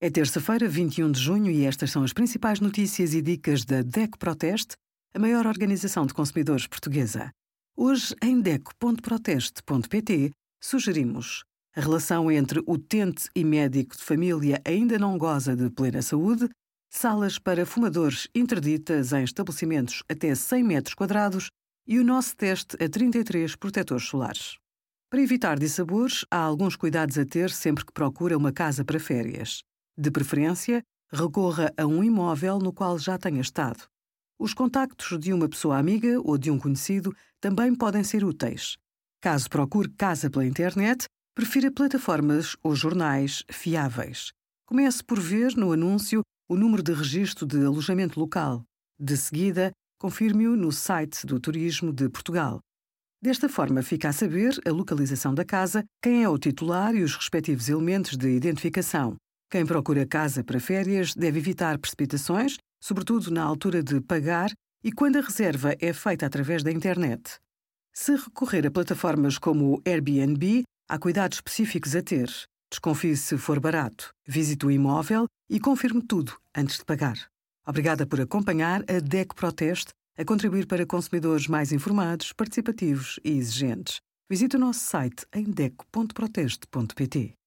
É terça-feira, 21 de junho, e estas são as principais notícias e dicas da DECO Proteste, a maior organização de consumidores portuguesa. Hoje, em DECO.proteste.pt, sugerimos a relação entre utente e médico de família ainda não goza de plena saúde, salas para fumadores interditas em estabelecimentos até 100 metros quadrados e o nosso teste a 33 protetores solares. Para evitar dissabores, há alguns cuidados a ter sempre que procura uma casa para férias. De preferência, recorra a um imóvel no qual já tenha estado. Os contactos de uma pessoa amiga ou de um conhecido também podem ser úteis. Caso procure casa pela internet, prefira plataformas ou jornais fiáveis. Comece por ver no anúncio o número de registro de alojamento local. De seguida, confirme-o no site do Turismo de Portugal. Desta forma, fica a saber a localização da casa, quem é o titular e os respectivos elementos de identificação. Quem procura casa para férias deve evitar precipitações, sobretudo na altura de pagar e quando a reserva é feita através da internet. Se recorrer a plataformas como o Airbnb, há cuidados específicos a ter. Desconfie se for barato. Visite o imóvel e confirme tudo antes de pagar. Obrigada por acompanhar a DEC Proteste a contribuir para consumidores mais informados, participativos e exigentes. Visite o nosso site em deco.proteste.pt.